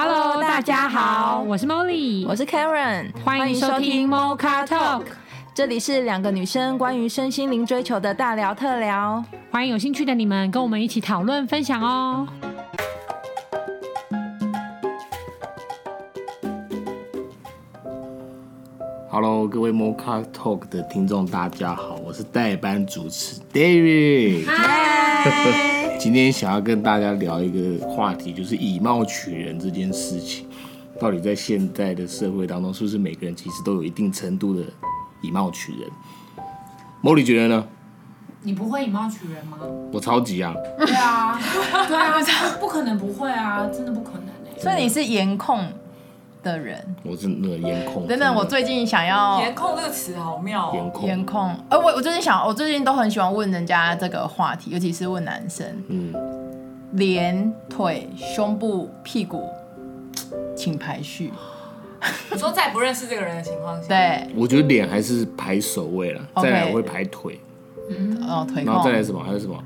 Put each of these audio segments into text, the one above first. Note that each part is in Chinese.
Hello，大家好，我是 Molly，我是 Karen，欢迎收听 Mocha Talk，这里是两个女生关于身心灵追求的大聊特聊，欢迎有兴趣的你们跟我们一起讨论分享哦。Hello，各位 Mocha Talk 的听众，大家好，我是代班主持 David。嗨，今天想要跟大家聊一个话题，就是以貌取人这件事情，到底在现在的社会当中，是不是每个人其实都有一定程度的以貌取人？Molly 觉得呢？你不会以貌取人吗？我超级啊！对啊，对啊，不可能不会啊，真的不可能哎。所以你是颜控的人，我是那个颜控。等等，我最近想要颜控这个词好妙。颜控，颜控。呃，我我最近想，我最近都很喜欢问人家这个话题，尤其是问男生。嗯。脸、腿、胸部、屁股，请排序。你说在不认识这个人的情况下，对，我觉得脸还是排首位了，再来我会排腿。嗯，哦，腿。然后再来什么？还有什么？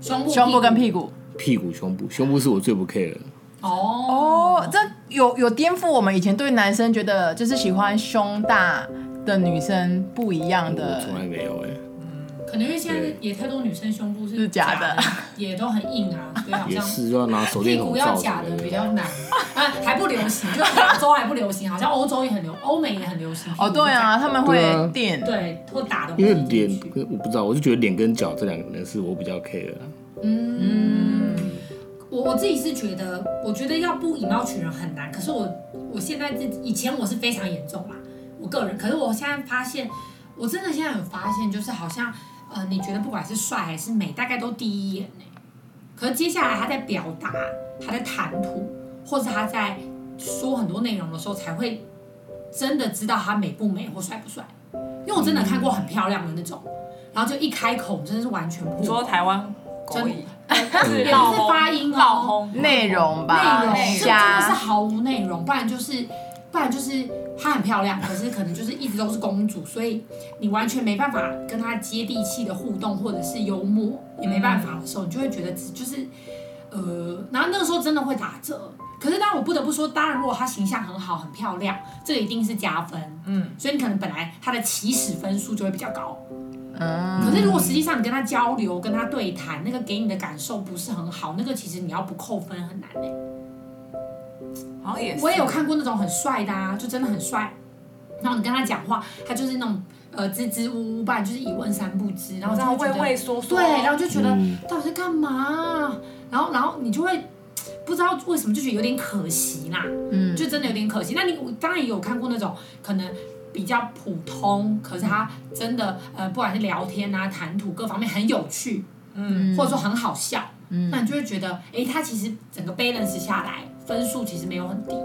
胸部、胸部跟屁股。屁股、胸部，胸部是我最不 care 的。哦哦，这有有颠覆我们以前对男生觉得就是喜欢胸大的女生不一样的。我从来没有哎。嗯，可能因为现在也太多女生胸部是假的，也都很硬啊，所以好像 也是要拿手电筒照。屁股要假的比较难啊，还不流行，就亚洲还不流行，好像欧洲也很流，欧美也很流行。哦，对啊，他们会垫，对，或打的。因为脸，我不知道，我就觉得脸跟脚这两个人是我比较 care 的。嗯嗯。我我自己是觉得，我觉得要不以貌取人很难。可是我我现在自以前我是非常严重啦，我个人。可是我现在发现，我真的现在有发现，就是好像呃，你觉得不管是帅还是美，大概都第一眼呢。可是接下来他在表达，他在谈吐，或是他在说很多内容的时候，才会真的知道他美不美或帅不帅。因为我真的看过很漂亮的那种，然后就一开口真的是完全不。说台湾真。也不是发音哦，内容吧，内容就真的是毫无内容，不然就是，不然就是她很漂亮，可是可能就是一直都是公主，所以你完全没办法跟她接地气的互动，或者是幽默也没办法的时候，你就会觉得就是，呃，然后那个时候真的会打折。可是当然我不得不说，当然如果她形象很好、很漂亮，这个一定是加分，嗯，所以你可能本来她的起始分数就会比较高。嗯，可是如果实际上你跟他交流、跟他对谈，那个给你的感受不是很好，那个其实你要不扣分很难嘞。好也是。我也有看过那种很帅的啊，就真的很帅，然后你跟他讲话，他就是那种呃支支吾吾，吧就是一问三不知，然后畏畏缩缩，对，然后就觉得到底在干嘛？然后然后你就会不知道为什么就觉得有点可惜啦，嗯，就真的有点可惜。那你当然也有看过那种可能。比较普通，可是他真的呃，不管是聊天啊、谈吐各方面很有趣，嗯，或者说很好笑，嗯，那你就会觉得，哎、欸，他其实整个 balance 下来分数其实没有很低。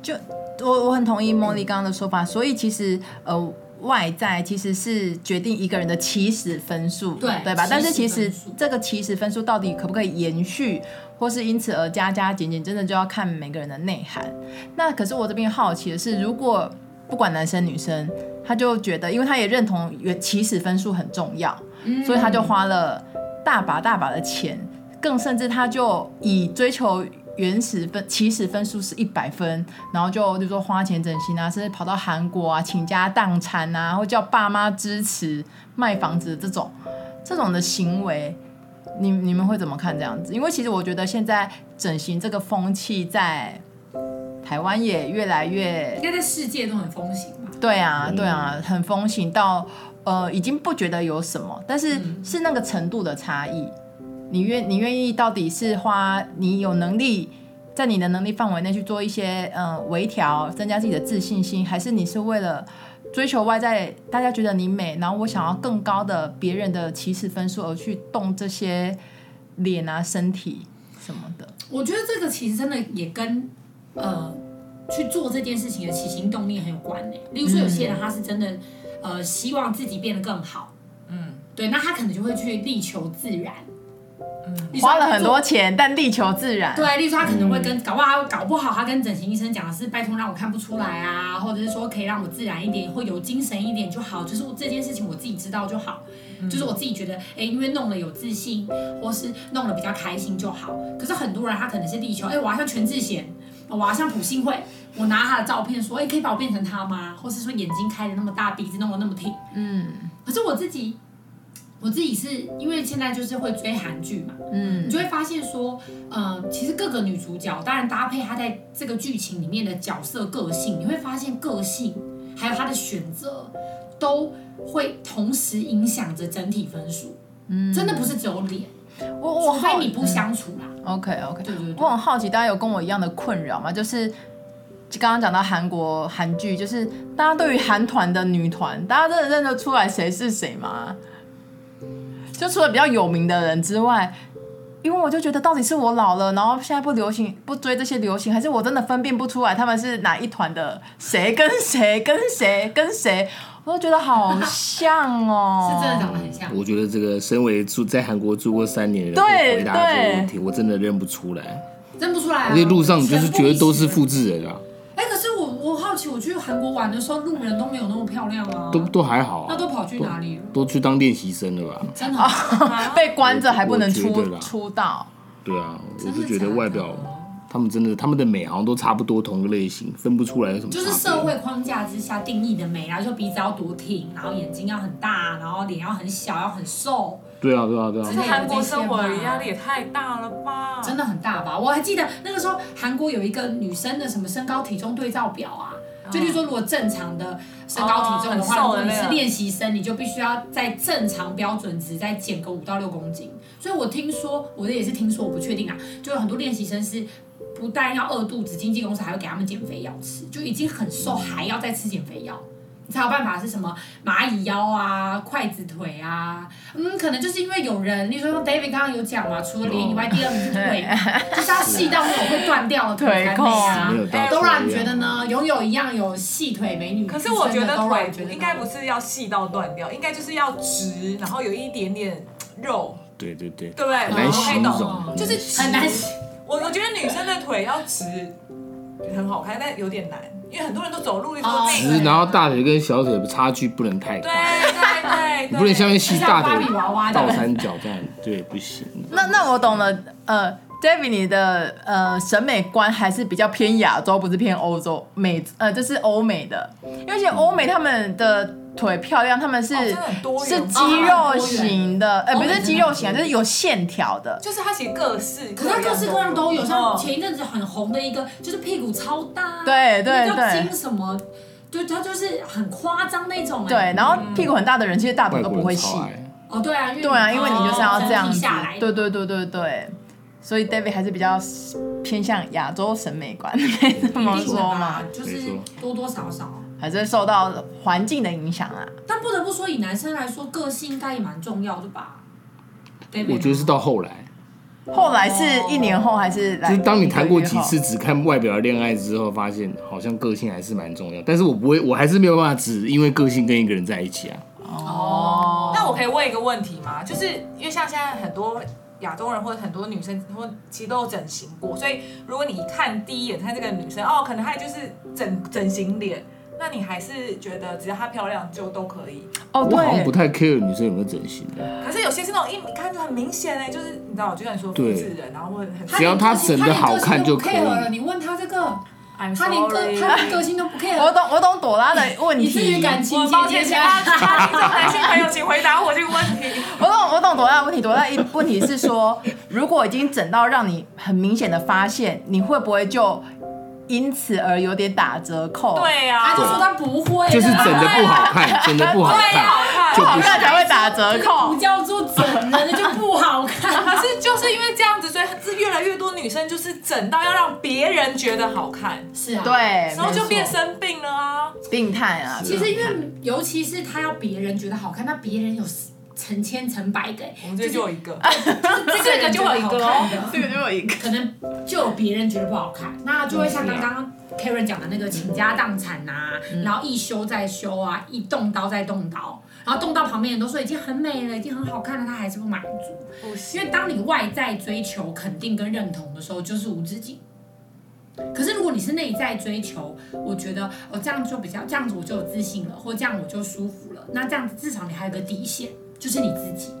就我我很同意 Molly 刚刚的说法，所以其实呃外在其实是决定一个人的起始分数，对对吧？但是其实这个起始分数到底可不可以延续，或是因此而加加减减，真的就要看每个人的内涵。那可是我这边好奇的是，如果不管男生女生，他就觉得，因为他也认同原起始分数很重要，嗯，所以他就花了大把大把的钱，更甚至他就以追求原始分起始分数是一百分，然后就就说花钱整形啊，甚至跑到韩国啊倾家荡产啊，或叫爸妈支持卖房子这种这种的行为，你你们会怎么看这样子？因为其实我觉得现在整形这个风气在。台湾也越来越，应该在世界都很风行吧？对啊，对啊，很风行到呃，已经不觉得有什么，但是是那个程度的差异。你愿你愿意到底是花你有能力在你的能力范围内去做一些呃微调，增加自己的自信心，还是你是为了追求外在，大家觉得你美，然后我想要更高的别人的起始分数而去动这些脸啊、身体什么的？我觉得这个其实真的也跟。呃，去做这件事情的起心动念很有关呢。例如说，有些人他是真的，呃，希望自己变得更好，嗯，对，那他可能就会去力求自然，嗯，花了很多钱，但力求自然。对，例如说他可能会跟，嗯、搞不好搞不好他跟整形医生讲的是，拜托让我看不出来啊，或者是说可以让我自然一点，或有精神一点就好，就是我这件事情我自己知道就好，嗯、就是我自己觉得，哎、欸，因为弄了有自信，或是弄了比较开心就好。可是很多人他可能是力求，哎、欸，我要像全智贤。我要像朴信惠，我拿他的照片说，哎，可以把我变成他吗？或是说眼睛开的那么大，鼻子弄得那么挺，嗯。可是我自己，我自己是因为现在就是会追韩剧嘛，嗯，你就会发现说，呃，其实各个女主角，当然搭配她在这个剧情里面的角色个性，你会发现个性还有她的选择，都会同时影响着整体分数。嗯，真的不是只有脸。我我除非你不相处啦。嗯、OK OK，对对对。我很好奇，大家有跟我一样的困扰吗？就是刚刚讲到韩国韩剧，就是大家对于韩团的女团，大家真的认得出来谁是谁吗？就除了比较有名的人之外，因为我就觉得到底是我老了，然后现在不流行，不追这些流行，还是我真的分辨不出来他们是哪一团的谁跟谁跟谁跟谁。我都觉得好像哦，是真的长得很像。我觉得这个身为住在韩国住过三年的人回答这个问题，我真的认不出来，认不出来啊！而且路上就是觉得都是复制人啊。哎，可是我我好奇，我去韩国玩的时候，路人都没有那么漂亮啊，都都还好啊。那都跑去哪里了？都去当练习生了吧？真的 被关着还不能出出道？对啊，我是觉得外表。他们真的，他们的美好像都差不多，同个类型，分不出来有什么。就是社会框架之下定义的美啊，就鼻子要多挺，然后眼睛要很大，然后脸要很小，要很瘦。对啊，对啊，对啊。其实韩国生活的压力也太大了吧？真的很大吧？我还记得那个时候，韩国有一个女生的什么身高体重对照表啊，哦、就例如说，如果正常的身高体重的话，哦、如果你是练习生，你就必须要在正常标准值再减个五到六公斤。所以我听说，我的也是听说，我不确定啊，就有很多练习生是。不但要饿肚子，经纪公司还会给他们减肥药吃，就已经很瘦，还要再吃减肥药，你才有办法是什么蚂蚁腰啊、筷子腿啊，嗯，可能就是因为有人，你说 David 刚刚有讲嘛，除了脸以外，第二名是腿，就是要细到那种会断掉的腿控啊。Dora 你觉得呢？拥有一样有细腿美女，可是我觉得腿应该不是要细到断掉，应该就是要直，然后有一点点肉。对对对，对不对？很难形容，就是很难。我我觉得女生的腿要直很好看，但有点难，因为很多人都走路的时候直，然后大腿跟小腿的差距不能太大，对对对，你不能像一吸大腿倒三角这样，对，不行。那那我懂了，呃，David 你的呃审美观还是比较偏亚洲，不是偏欧洲美，呃，这是欧美的，因为其实欧美他们的。腿漂亮，他们是是肌肉型的，呃，不是肌肉型，就是有线条的。就是他写各式，可是他各式各样都有。像前一阵子很红的一个，就是屁股超大，对对对，金什么，对，他就是很夸张那种。对，然后屁股很大的人，其实大腿都不会细。哦，对啊，对啊，因为你就是要这样子。对对对对对，所以 David 还是比较偏向亚洲审美观，可以这么说嘛？就是多多少少。还是受到环境的影响啊。但不得不说，以男生来说，个性应该也蛮重要的吧？我觉得是到后来，后来是一年后还是来？就是当你谈过几次只看外表的恋爱之后，发现好像个性还是蛮重要。但是我不会，我还是没有办法只因为个性跟一个人在一起啊。哦。那我可以问一个问题吗？就是因为像现在很多亚洲人或者很多女生，或其实都有整形过，所以如果你一看第一眼看这个女生，哦，可能她就是整整形脸。那你还是觉得只要她漂亮就都可以？哦，对，我好像不太 care 女生有没有整形的。可是有些是那种一一看就很明显哎，就是你知道，就像你说复制人，然后会很只要她整的好看就可以。了你问他这个，他连个他连个性都不 care。我懂我懂朵拉的问题。你至于感情姐姐家，男性朋友请回答我这个问题。我懂我懂朵拉的问题，朵拉一问题是说，如果已经整到让你很明显的发现，你会不会就？因此而有点打折扣。对呀，他就说他不会，就是整的不好看，整的不好看，不好看才会打折扣。不叫做整的，那就不好看。可是就是因为这样子，所以是越来越多女生就是整到要让别人觉得好看。是啊，对，然后就变生病了啊，病态啊。其实因为尤其是他要别人觉得好看，那别人有。成千成百个，我们这就有一个，就是这个就有一个哦，这个就有一个，可能就有别人觉得不好看，那就会像刚刚 Karen 讲的那个倾家荡产呐，然后一修再修啊，一动刀再动刀，然后动到旁边人都说已经很美了，已经很好看了，他还是不满足，因为当你外在追求肯定跟认同的时候，就是无止境。可是如果你是内在追求，我觉得哦这样就比较这样子我就有自信了，或这样我就舒服了，那这样子至少你还有个底线。就是你自己，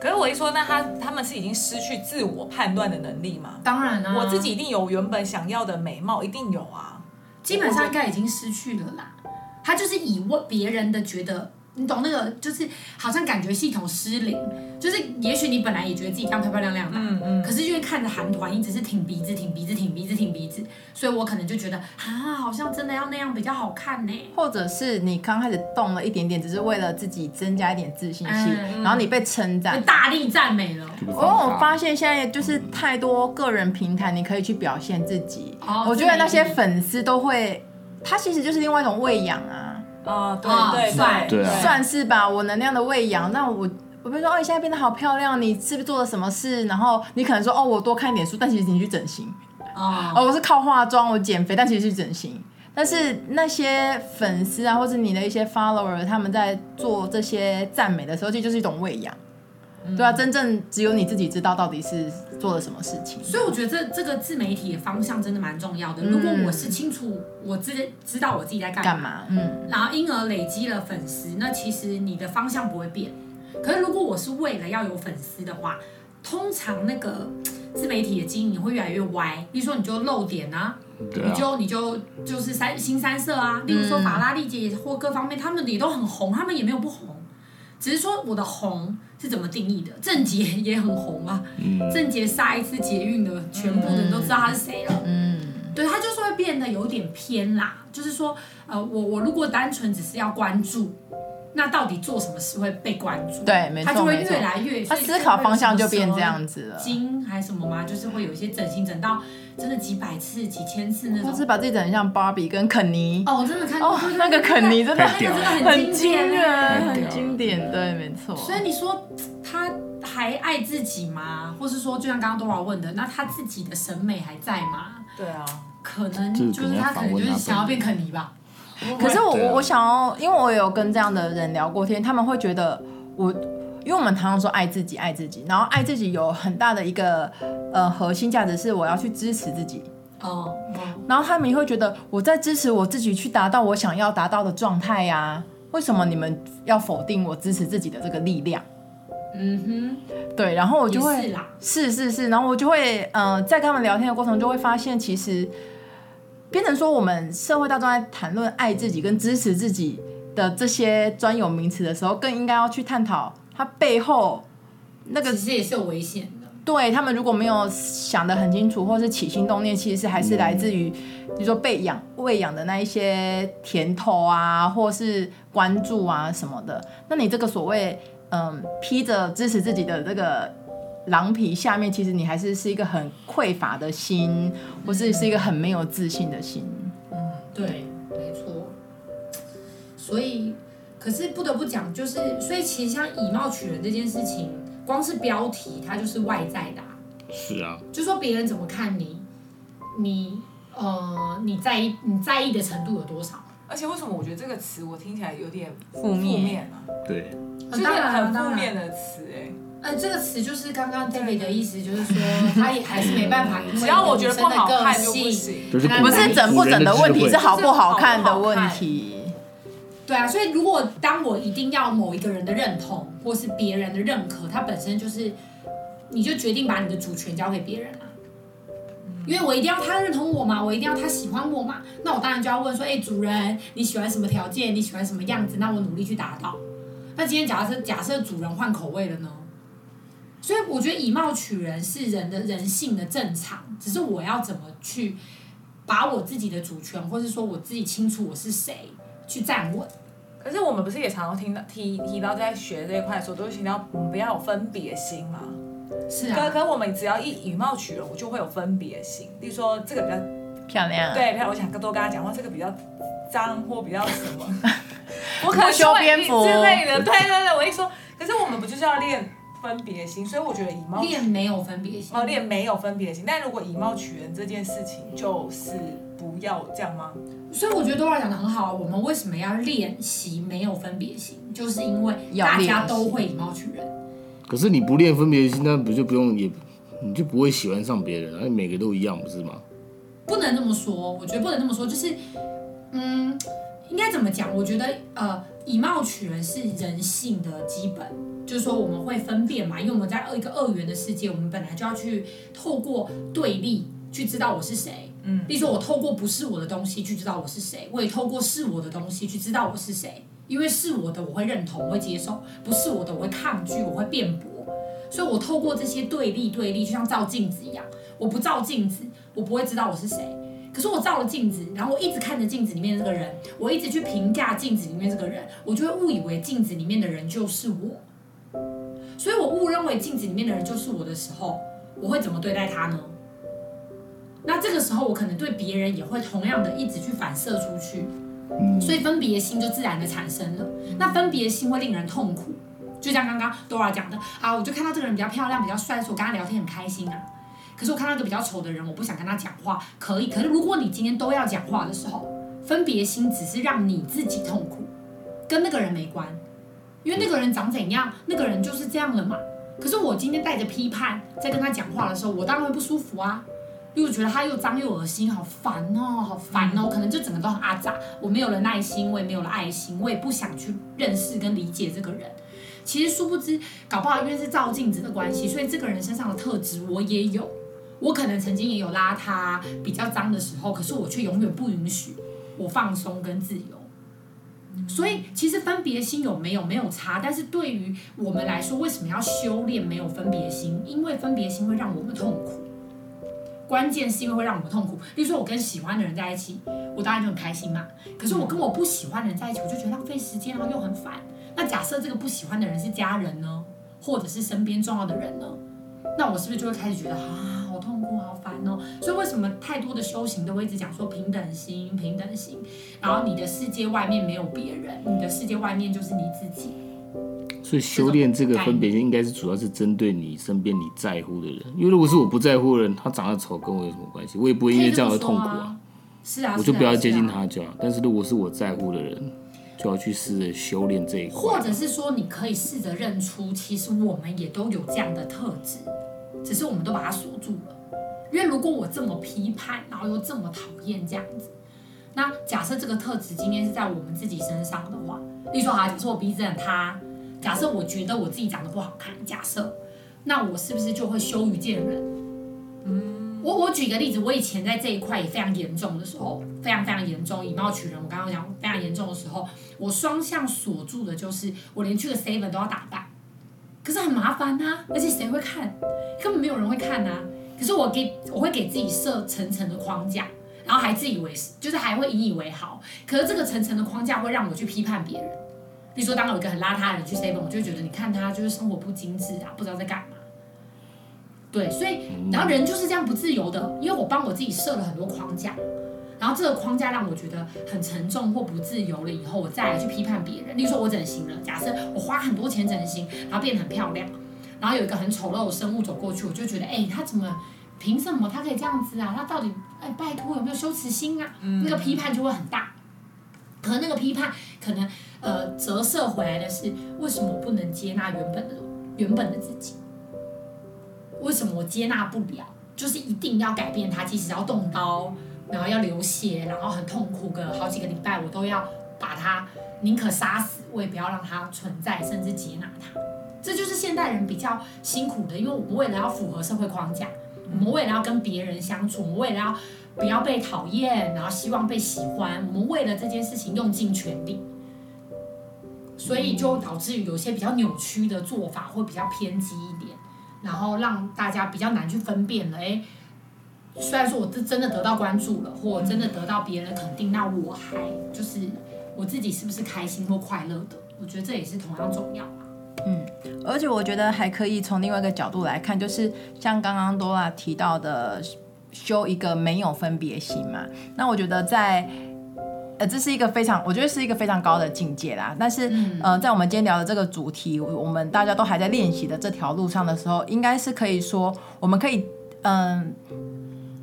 可是我一说，那他他们是已经失去自我判断的能力吗？当然啊，我自己一定有原本想要的美貌，一定有啊。基本上应该已经失去了啦。他就是以为别人的觉得。你懂那个，就是好像感觉系统失灵，就是也许你本来也觉得自己这样漂漂亮亮的，嗯嗯，可是因为看着韩团一直是挺鼻子、挺鼻子、挺鼻子、挺鼻子，所以我可能就觉得啊，好像真的要那样比较好看呢。或者是你刚开始动了一点点，只是为了自己增加一点自信心，嗯、然后你被称赞，大力赞美了。哦，我发现现在就是太多个人平台，你可以去表现自己。哦，我觉得那些粉丝都会，他其实就是另外一种喂养啊。啊，对对对，算是吧。我能量的喂养，那我我比如说，哦，你现在变得好漂亮，你是不是做了什么事？然后你可能说，哦，我多看点书，但其实你去整形。哦，我是靠化妆，我减肥，但其实是整形。但是那些粉丝啊，或者你的一些 follower，他们在做这些赞美的时候，其实就是一种喂养。对啊，真正只有你自己知道到底是做了什么事情。所以我觉得这这个自媒体的方向真的蛮重要的。如果我是清楚我自己知道我自己在干嘛，嘛，嗯，然后因而累积了粉丝，那其实你的方向不会变。可是如果我是为了要有粉丝的话，通常那个自媒体的经营会越来越歪。比如说你就露点啊，啊，你就你就就是三新三色啊。例如说法拉利姐或各方面，他们也都很红，他们也没有不红，只是说我的红。是怎么定义的？郑捷也很红啊，郑捷杀一次捷运的，全部的人都知道他是谁了。嗯，对，他就是会变得有点偏啦。就是说，呃，我我如果单纯只是要关注，那到底做什么事会被关注？对，没错，他就会越来越，他思考方向就变这样子了。筋还是什么吗？就是会有一些整形整到真的几百次、几千次那种。或是把自己整得像芭比跟肯尼。哦，我真的看过。哦，那个肯尼真的，那个真的很经典，很经典，对，没错。所以你说。他还爱自己吗？或是说，就像刚刚多宝问的，那他自己的审美还在吗？对啊，可能就是他可能就是想要变肯尼吧。可是我我我想要，因为我有跟这样的人聊过天，他们会觉得我，因为我们常常说爱自己，爱自己，然后爱自己有很大的一个呃核心价值是我要去支持自己。哦。然后他们也会觉得我在支持我自己去达到我想要达到的状态呀？为什么你们要否定我支持自己的这个力量？嗯哼，对，然后我就会是是是，然后我就会嗯、呃，在跟他们聊天的过程中，就会发现其实变成说我们社会大众在谈论爱自己跟支持自己的这些专有名词的时候，更应该要去探讨它背后那个其实也是有危险的。对，他们如果没有想得很清楚，或是起心动念，其实还是来自于比如说被养喂养的那一些甜头啊，或是关注啊什么的。那你这个所谓。嗯，披着支持自己的这个狼皮，下面其实你还是是一个很匮乏的心，或是是一个很没有自信的心。嗯，对，没错。所以，可是不得不讲，就是所以其实像以貌取人这件事情，光是标题它就是外在的啊。是啊。就说别人怎么看你，你呃你在意你在意的程度有多少？而且为什么我觉得这个词我听起来有点负面啊？对。当然很负面的词哎，呃，这个词就是刚刚 David 的意思，就是说他也还是没办法，只要我觉得不好看就不行，不是整不整的问题，是好不好看的问题。对啊，所以如果当我一定要某一个人的认同，或是别人的认可，他本身就是，你就决定把你的主权交给别人了。因为我一定要他认同我嘛，我一定要他喜欢我嘛，那我当然就要问说，哎，主人你喜欢什么条件？你喜欢什么样子？那我努力去达到。那今天假设假设主人换口味了呢？所以我觉得以貌取人是人的人性的正常，只是我要怎么去把我自己的主权，或是说我自己清楚我是谁去站稳。可是我们不是也常常听到提提到在学这一块的时候，都会提到我们不要有分别心吗？是啊。可可我们只要一以貌取人，我就会有分别心。比如说这个比较漂亮，对，漂亮，我想多跟他讲话，这个比较脏或比较什么。我可能修边幅之类的，对对对，我一说，可是我们不就是要练分别心？所以我觉得以貌练没有分别心，哦，练没有分别心。但如果以貌取人这件事情，就是不要这样吗？所以我觉得 Dora 讲的很好。我们为什么要练习没有分别心？就是因为大家都会以貌取人。可是你不练分别心，那不就不用也，你就不会喜欢上别人，而每个都一样，不是吗？不能这么说，我觉得不能这么说，就是嗯应该怎么讲？我觉得，呃，以貌取人是人性的基本，就是说我们会分辨嘛，因为我们在二一个二元的世界，我们本来就要去透过对立去知道我是谁。嗯，例如说我透过不是我的东西去知道我是谁，我也透过是我的东西去知道我是谁。因为是我的，我会认同，我会接受；不是我的，我会抗拒，我会辩驳。所以，我透过这些对立，对立就像照镜子一样。我不照镜子，我不会知道我是谁。可是我照了镜子，然后我一直看着镜子里面的这个人，我一直去评价镜子里面这个人，我就会误以为镜子里面的人就是我。所以我误认为镜子里面的人就是我的时候，我会怎么对待他呢？那这个时候，我可能对别人也会同样的一直去反射出去。所以分别心就自然的产生了。那分别心会令人痛苦，就像刚刚 Dora 讲的啊，我就看到这个人比较漂亮、比较帅，所以我跟他聊天很开心啊。可是我看到一个比较丑的人，我不想跟他讲话，可以。可是如果你今天都要讲话的时候，分别心只是让你自己痛苦，跟那个人没关，因为那个人长怎样，那个人就是这样了嘛。可是我今天带着批判在跟他讲话的时候，我当然会不舒服啊。因为我觉得他又脏又恶心，好烦哦，好烦哦，可能就整个都很阿杂。我没有了耐心，我也没有了爱心，我也不想去认识跟理解这个人。其实殊不知，搞不好因为是照镜子的关系，所以这个人身上的特质我也有。我可能曾经也有邋遢、比较脏的时候，可是我却永远不允许我放松跟自由。所以其实分别心有没有没有差，但是对于我们来说，为什么要修炼没有分别心？因为分别心会让我们痛苦。关键是因为会让我们痛苦。比如说，我跟喜欢的人在一起，我当然就很开心嘛。可是我跟我不喜欢的人在一起，我就觉得浪费时间，然后又很烦。那假设这个不喜欢的人是家人呢，或者是身边重要的人呢？那我是不是就会开始觉得啊，痛苦，好烦哦？所以为什么太多的修行都会一直讲说平等心，平等心？然后你的世界外面没有别人，你的世界外面就是你自己。所以修炼这个分别心，应该是主要是针对你身边你在乎的人。因为如果是我不在乎的人，他长得丑跟我有什么关系？我也不会因为这样而痛苦啊。是啊，我就不要接近他就好。但是如果是我在乎的人，就要去试着修炼这一块。或者是说，你可以试着认出，其实我们也都有这样的特质，只是我们都把它锁住了。因为如果我这么批判，然后又这么讨厌这样子，那假设这个特质今天是在我们自己身上的话，例如说，好，假设我鼻子很塌。假设我觉得我自己长得不好看，假设，那我是不是就会羞于见人？嗯，我我举个例子，我以前在这一块也非常严重的时候，非常非常严重，以貌取人。我刚刚讲非常严重的时候，我双向锁住的就是我连去个 seven 都要打扮，可是很麻烦呐、啊，而且谁会看？根本没有人会看呐、啊。可是我给我会给自己设层层的框架，然后还自以为是，就是还会引以为豪。可是这个层层的框架会让我去批判别人。比如说，当有一个很邋遢的人去 seven，我就会觉得，你看他就是生活不精致啊，不知道在干嘛。对，所以，然后人就是这样不自由的，因为我帮我自己设了很多框架，然后这个框架让我觉得很沉重或不自由了以后，我再来去批判别人。例如说，我整形了，假设我花很多钱整形，然后变得很漂亮，然后有一个很丑陋的生物走过去，我就觉得，哎，他怎么，凭什么他可以这样子啊？他到底，哎，拜托有没有羞耻心啊？那个批判就会很大。可那个批判可能，呃，折射回来的是为什么我不能接纳原本的原本的自己？为什么我接纳不了？就是一定要改变它，即使要动刀，然后要流血，然后很痛苦个好几个礼拜，我都要把它宁可杀死，我也不要让它存在，甚至接纳它。这就是现代人比较辛苦的，因为我们为了要符合社会框架，我们为了要跟别人相处，我们为了要。不要被讨厌，然后希望被喜欢。我们为了这件事情用尽全力，所以就导致于有些比较扭曲的做法，会比较偏激一点，然后让大家比较难去分辨了。诶，虽然说我是真的得到关注了，或真的得到别人的肯定，那我还就是我自己是不是开心或快乐的？我觉得这也是同样重要。嗯，而且我觉得还可以从另外一个角度来看，就是像刚刚 Dora 提到的。修一个没有分别心嘛？那我觉得在，呃，这是一个非常，我觉得是一个非常高的境界啦。但是，呃，在我们今天聊的这个主题，我们大家都还在练习的这条路上的时候，应该是可以说，我们可以，嗯、呃，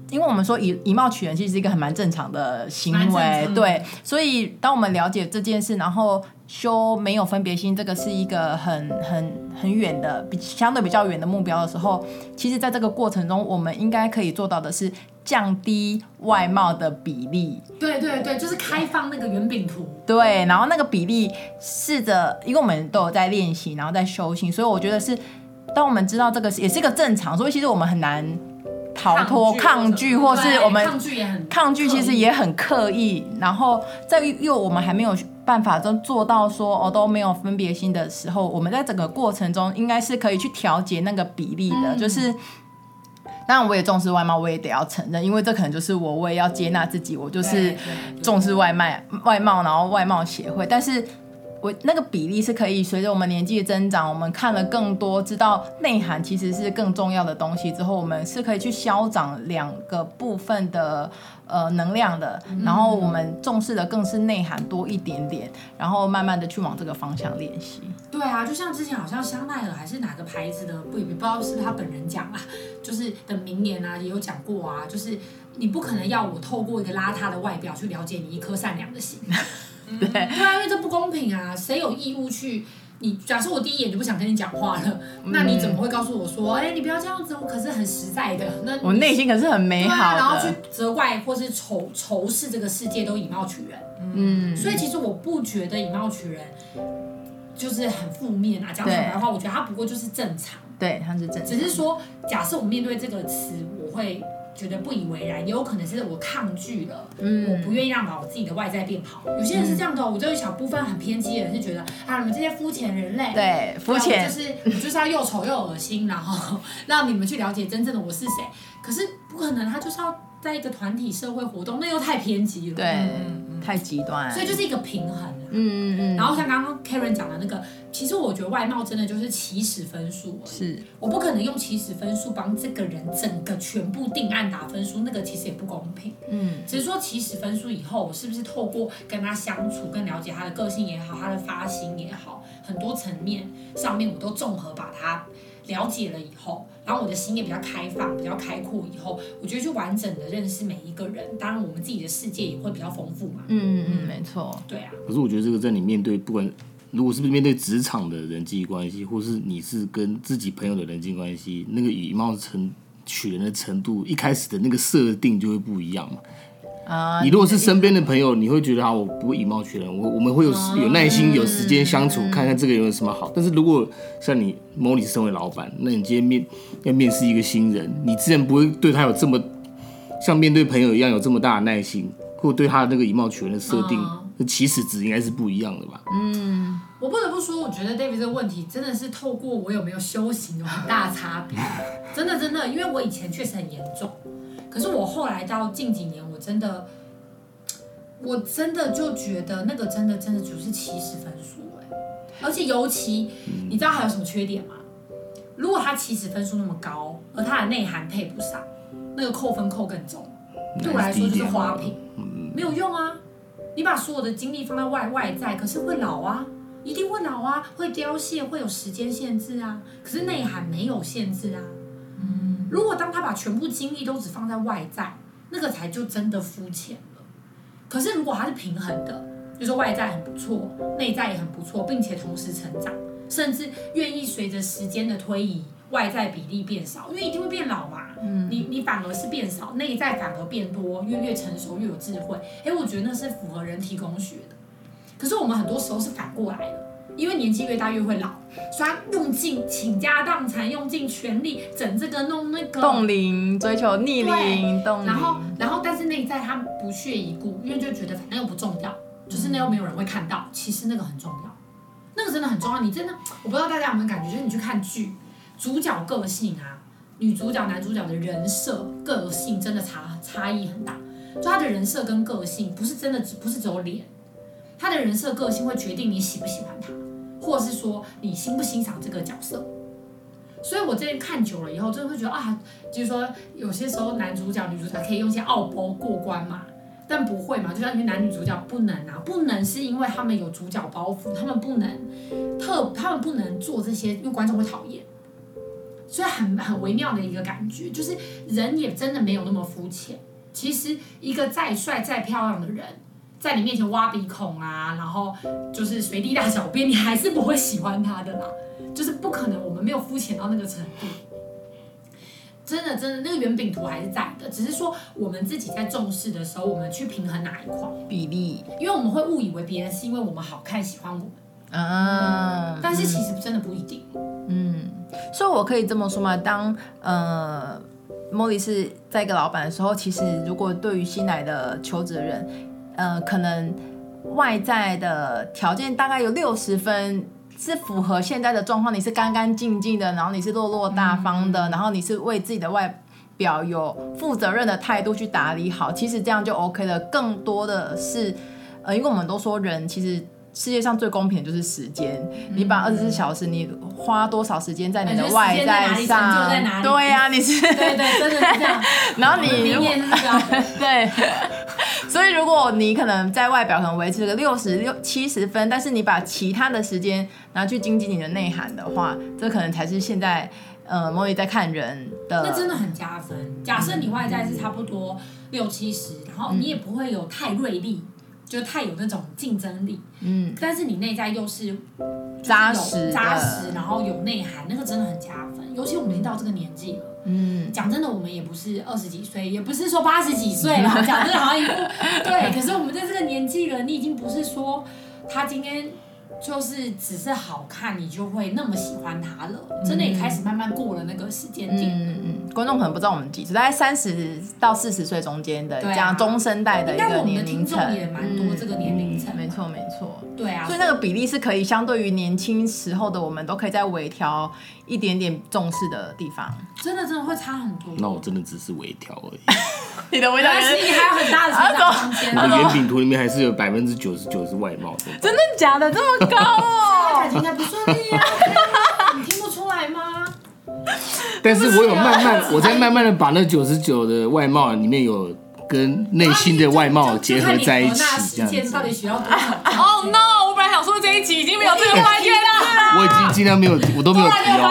因为我们说以以貌取人，其实是一个很蛮正常的行为，对。所以，当我们了解这件事，然后。修没有分别心，这个是一个很很很远的，比相对比较远的目标的时候，其实在这个过程中，我们应该可以做到的是，降低外貌的比例。对对对，就是开放那个圆饼图。对，然后那个比例试着，因为我们都有在练习，然后在修行，所以我觉得是，当我们知道这个也是一个正常，所以其实我们很难逃脱抗拒，或是我们抗拒也很抗拒，其实也很刻意。然后在又我们还没有办法都做到说哦都没有分别心的时候，我们在整个过程中应该是可以去调节那个比例的，嗯、就是。当然，我也重视外貌，我也得要承认，因为这可能就是我，我也要接纳自己，我就是重视外卖，外貌，然后外貌协会。但是，我那个比例是可以随着我们年纪的增长，我们看了更多，知道内涵其实是更重要的东西之后，我们是可以去消长两个部分的。呃，能量的，然后我们重视的更是内涵多一点点，然后慢慢的去往这个方向练习。对啊，就像之前好像香奈儿还是哪个牌子的，不也不知道是他本人讲啊，就是的名言啊，也有讲过啊，就是你不可能要我透过一个邋遢的外表去了解你一颗善良的心。对，对啊，因为这不公平啊，谁有义务去？你假设我第一眼就不想跟你讲话了，那你怎么会告诉我说，哎、欸，你不要这样子，我可是很实在的。那我内心可是很美好的。啊、然后去责怪或是仇仇视这个世界都以貌取人。嗯，所以其实我不觉得以貌取人就是很负面啊。讲坦白话，我觉得它不过就是正常。对，它是正常。只是说，假设我面对这个词，我会。觉得不以为然，也有可能是我抗拒了，嗯，我不愿意让把我自己的外在变好。有些人是这样的，我就一小部分很偏激的人是觉得啊，你们这些肤浅人类，对，肤浅。就是我就是要又丑又恶心，然后 让你们去了解真正的我是谁。可是不可能，他就是要在一个团体社会活动，那又太偏激了，对，嗯、太极端，所以就是一个平衡。嗯嗯嗯。然后像刚刚 Karen 讲的那个。其实我觉得外貌真的就是起始分数，是我不可能用起始分数帮这个人整个全部定案打分数，那个其实也不公平。嗯，只是说起始分数以后，我是不是透过跟他相处，更了解他的个性也好，他的发型也好，很多层面上面我都综合把他了解了以后，然后我的心也比较开放，比较开阔以后，我觉得就完整的认识每一个人，当然我们自己的世界也会比较丰富嘛。嗯嗯嗯，没错。对啊。可是我觉得这个在你面对不管。如果是不是面对职场的人际关系，或是你是跟自己朋友的人际关系，那个以貌成取人的程度，一开始的那个设定就会不一样嘛。啊，你如果是身边的朋友，你会觉得啊，我不会以貌取人，我我们会有有耐心、有时间相处，看看这个人有什么好。但是如果像你，Molly 身为老板，那你今天面要面试一个新人，你自然不会对他有这么像面对朋友一样有这么大的耐心，或对他的那个以貌取人的设定。起始值应该是不一样的吧？嗯，我不得不说，我觉得 David 这个问题真的是透过我有没有修行有很大的差别。真的真的，因为我以前确实很严重，可是我后来到近几年，我真的，我真的就觉得那个真的真的就是起始分数哎，而且尤其你知道还有什么缺点吗？如果他起始分数那么高，而他的内涵配不上，那个扣分扣更重，对我来说就是花瓶，没有用啊。你把所有的精力放在外外在，可是会老啊，一定会老啊，会凋谢，会有时间限制啊。可是内涵没有限制啊。嗯，如果当他把全部精力都只放在外在，那个才就真的肤浅了。可是如果他是平衡的，就是外在很不错，内在也很不错，并且同时成长，甚至愿意随着时间的推移。外在比例变少，因为一定会变老嘛。嗯，你你反而是变少，内在反而变多，越越成熟越有智慧。哎，我觉得那是符合人体工学的。可是我们很多时候是反过来的，因为年纪越大越会老，所以他用尽倾家荡产，用尽全力整这个弄那个，冻龄追求逆龄，冻龄。然后然后但是内在他不屑一顾，因为就觉得反正又不重要，就是那又没有人会看到。其实那个很重要，那个真的很重要。你真的，我不知道大家有没有感觉，就是你去看剧。主角个性啊，女主角、男主角的人设、个性真的差差异很大。就他的人设跟个性，不是真的只不是只有脸，他的人设个性会决定你喜不喜欢他，或是说你欣不欣赏这个角色。所以我这边看久了以后，真的会觉得啊，就是说有些时候男主角、女主角可以用一些奥步过关嘛，但不会嘛，就像因为男女主角不能啊，不能是因为他们有主角包袱，他们不能特，他们不能做这些，因为观众会讨厌。所以很很微妙的一个感觉，就是人也真的没有那么肤浅。其实一个再帅再漂亮的人，在你面前挖鼻孔啊，然后就是随地大小便，你还是不会喜欢他的啦。就是不可能，我们没有肤浅到那个程度。真的真的那个圆饼图还是在的，只是说我们自己在重视的时候，我们去平衡哪一块比例，因为我们会误以为别人是因为我们好看喜欢我们，嗯，但是其实真的不一定。嗯，所以我可以这么说嘛，当呃茉莉是在一个老板的时候，其实如果对于新来的求职人，呃，可能外在的条件大概有六十分。是符合现在的状况，你是干干净净的，然后你是落落大方的，嗯、然后你是为自己的外表有负责任的态度去打理好，其实这样就 OK 了。更多的是，呃，因为我们都说人其实世界上最公平的就是时间，嗯、你把二十四小时你花多少时间在你的外在上，对呀、啊，你是对，对对，真的是这样。然后你 对。所以，如果你可能在外表可能维持个六十六七十分，但是你把其他的时间拿去精进你的内涵的话，这可能才是现在呃莫莉在看人的。那真的很加分。假设你外在是差不多六七十，然后你也不会有太锐利，就太有那种竞争力。嗯。但是你内在又是扎实、扎实，然后有内涵，那个真的很加分。尤其我们已经到这个年纪了。嗯，讲真的，我们也不是二十几岁，也不是说八十几岁了。讲真的，好像一副对。可是我们在这个年纪了，你已经不是说他今天就是只是好看，你就会那么喜欢他了。真的也开始慢慢过了那个时间点。嗯嗯。观众可能不知道我们几岁，大概三十到四十岁中间的这样中生代的一个年龄层，也蛮多这个年龄层。没错没错。对啊。所以那个比例是可以相对于年轻时候的我们，都可以再微调一点点重视的地方。真的真的会差很多。那我真的只是微调而已。你的微调，但是你还有很大的成长空间。我 的圆饼图里面还是有百分之九十九是外貌的。真的假的？这么高哦？感情还不顺利啊？你听不出来吗？但是我有慢慢，我在慢慢的把那九十九的外貌里面有跟内心的外貌结合在一起，这样子。到底需要多少？Oh no！我本来想说这一集已经没有这个环节了。我已经尽量没有，我都没有提哦。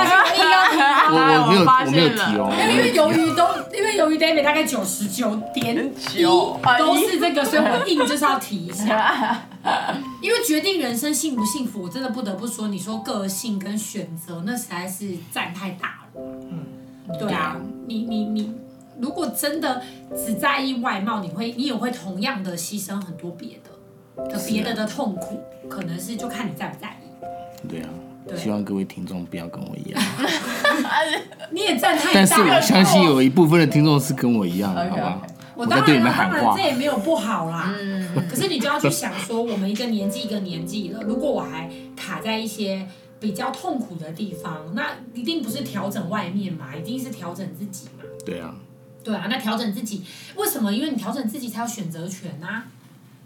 我我没有，我没有提哦。因为由于都，因为由于 David 大概九十九点九都是这个，所以我硬就是要提一下。因为决定人生幸不幸福，我真的不得不说，你说个性跟选择，那实在是占太大了。嗯，对啊，你你你，如果真的只在意外貌，你会你也会同样的牺牲很多别的，别的的痛苦，可能是就看你在不在意。对啊。希望各位听众不要跟我一样。你也站太大。但是我相信有一部分的听众是跟我一样的，好吧？我当然，当然这也没有不好啦。嗯可是你就要去想说，我们一个年纪一个年纪了，如果我还卡在一些比较痛苦的地方，那一定不是调整外面嘛，一定是调整自己嘛。对啊。对啊，那调整自己，为什么？因为你调整自己才有选择权啊。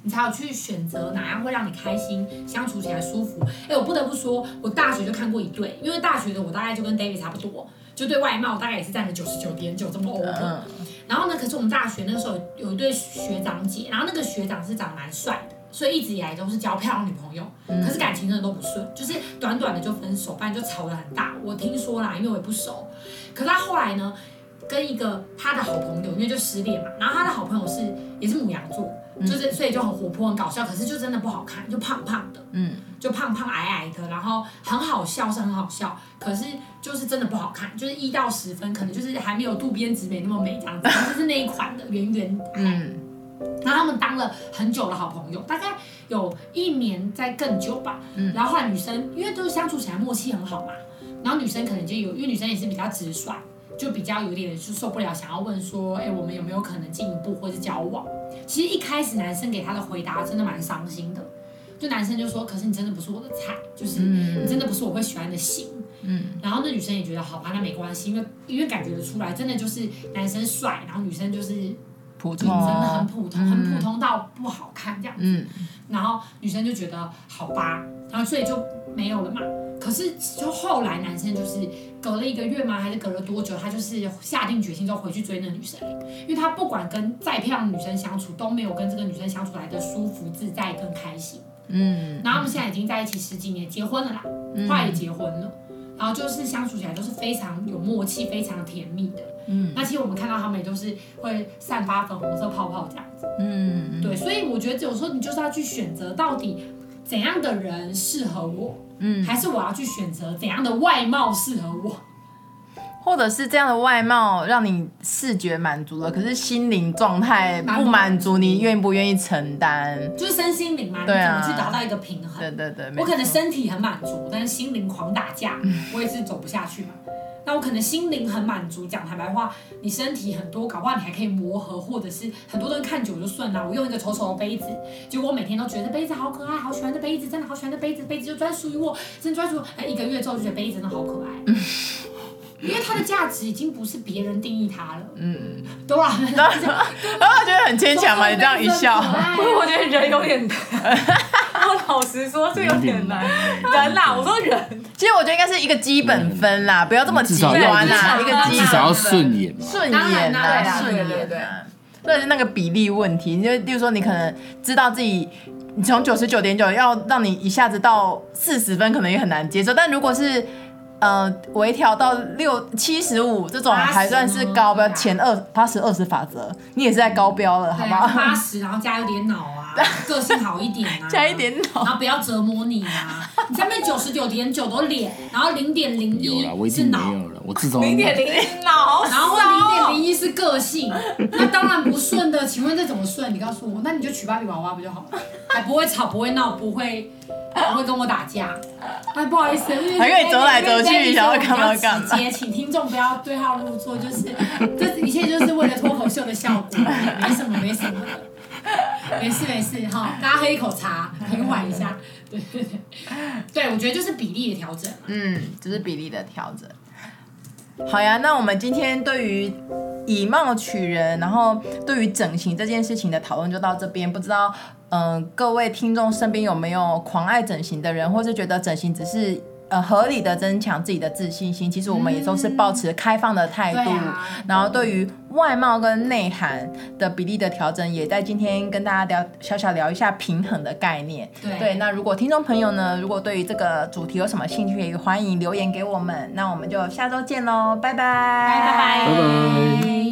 你才有去选择哪样会让你开心，相处起来舒服。哎，我不得不说，我大学就看过一对，因为大学的我大概就跟 David 差不多，就对外貌大概也是占了九十九点九这么 OK。然后呢，可是我们大学那个时候有一对学长姐，然后那个学长是长得蛮帅的，所以一直以来都是交漂亮女朋友，可是感情真的都不顺，就是短短的就分手，不然就吵得很大。我听说啦，因为我也不熟。可是他后来呢，跟一个他的好朋友，因为就失恋嘛，然后他的好朋友是也是母羊座。就是，所以就很活泼、很搞笑，可是就真的不好看，就胖胖的，嗯，就胖胖矮矮的，然后很好笑是很好笑，可是就是真的不好看，就是一到十分，可能就是还没有渡边直美那么美这样子，就是那一款的圆圆矮，嗯，然后他们当了很久的好朋友，大概有一年再更久吧，嗯，然后后来女生因为都相处起来默契很好嘛，然后女生可能就有，因为女生也是比较直率。就比较有点就受不了，想要问说，哎、欸，我们有没有可能进一步或者交往？其实一开始男生给他的回答真的蛮伤心的，就男生就说，可是你真的不是我的菜，就是你真的不是我会喜欢的型。嗯，然后那女生也觉得好吧，那没关系，因为因为感觉得出来，真的就是男生帅，然后女生就是普通，真的很普通，很普通到不好看这样子。嗯，然后女生就觉得好吧，然后所以就没有了嘛。可是，就后来男生就是隔了一个月吗？还是隔了多久？他就是下定决心就回去追那个女生，因为他不管跟再漂亮的女生相处，都没有跟这个女生相处来的舒服、自在跟开心。嗯，然后他们现在已经在一起十几年，结婚了啦，后来也结婚了，然后就是相处起来都是非常有默契、非常甜蜜的。嗯，那其实我们看到他们也都是会散发粉红色泡泡这样子。嗯，对，所以我觉得有时候你就是要去选择到底。怎样的人适合我？嗯，还是我要去选择怎样的外貌适合我？或者是这样的外貌让你视觉满足了，可是心灵状态不满足，你愿不愿意承担？就是身心灵嘛，对啊，你怎么去达到一个平衡？对对对，我可能身体很满足，但是心灵狂打架，我也是走不下去嘛。那我可能心灵很满足，讲坦白话，你身体很多，搞不好你还可以磨合，或者是很多人看久就顺了。我用一个丑丑的杯子，结果我每天都觉得杯子好可爱，好喜欢这杯子，真的好喜欢这杯子，杯子就专属于我，真专属。哎，一个月之后就觉得杯子真的好可爱。因为它的价值已经不是别人定义它了，嗯，对吧？然后 我觉得很牵强嘛，你这样一笑，我觉得人有点 老实说，这有点难。人啦，我说人，其实我觉得应该是一个基本分啦，不要这么极端啦，一个基至少要顺眼嘛，顺眼啦，顺眼，对对。这是那个比例问题，就例如说，你可能知道自己，你从九十九点九要让你一下子到四十分，可能也很难接受，但如果是。呃，微调到六七十五这种还算是高标，前二八十二十法则，你也是在高标了，好不好？八十，然后加一点脑啊，个性好一点啊，加一点脑，然后不要折磨你啊。你下面九十九点九都脸，然后零点零一是脑，我自从零点零一脑，然后零点零一是个性，那当然不顺的，请问这怎么顺？你告诉我，那你就娶芭比娃娃不就好了？还不会吵，不会闹，不会。不会跟我打架，哎，不好意思，还可以走来走去，想要干嘛干嘛。直接，请听众不要对号入座，就是这一切就是为了脱口秀的效果，没什么，没什么的，没事没事哈，大家喝一口茶，平缓一下，对对对，对我觉得就是比例的调整，嗯，就是比例的调整。好呀，那我们今天对于以貌取人，然后对于整形这件事情的讨论就到这边，不知道。嗯、呃，各位听众身边有没有狂爱整形的人，或是觉得整形只是呃合理的增强自己的自信心？其实我们也都是保持开放的态度。嗯啊、然后对于外貌跟内涵的比例的调整，也在今天跟大家聊小小聊一下平衡的概念。对，对，那如果听众朋友呢，如果对于这个主题有什么兴趣，也欢迎留言给我们。那我们就下周见喽，拜拜，拜拜。拜拜。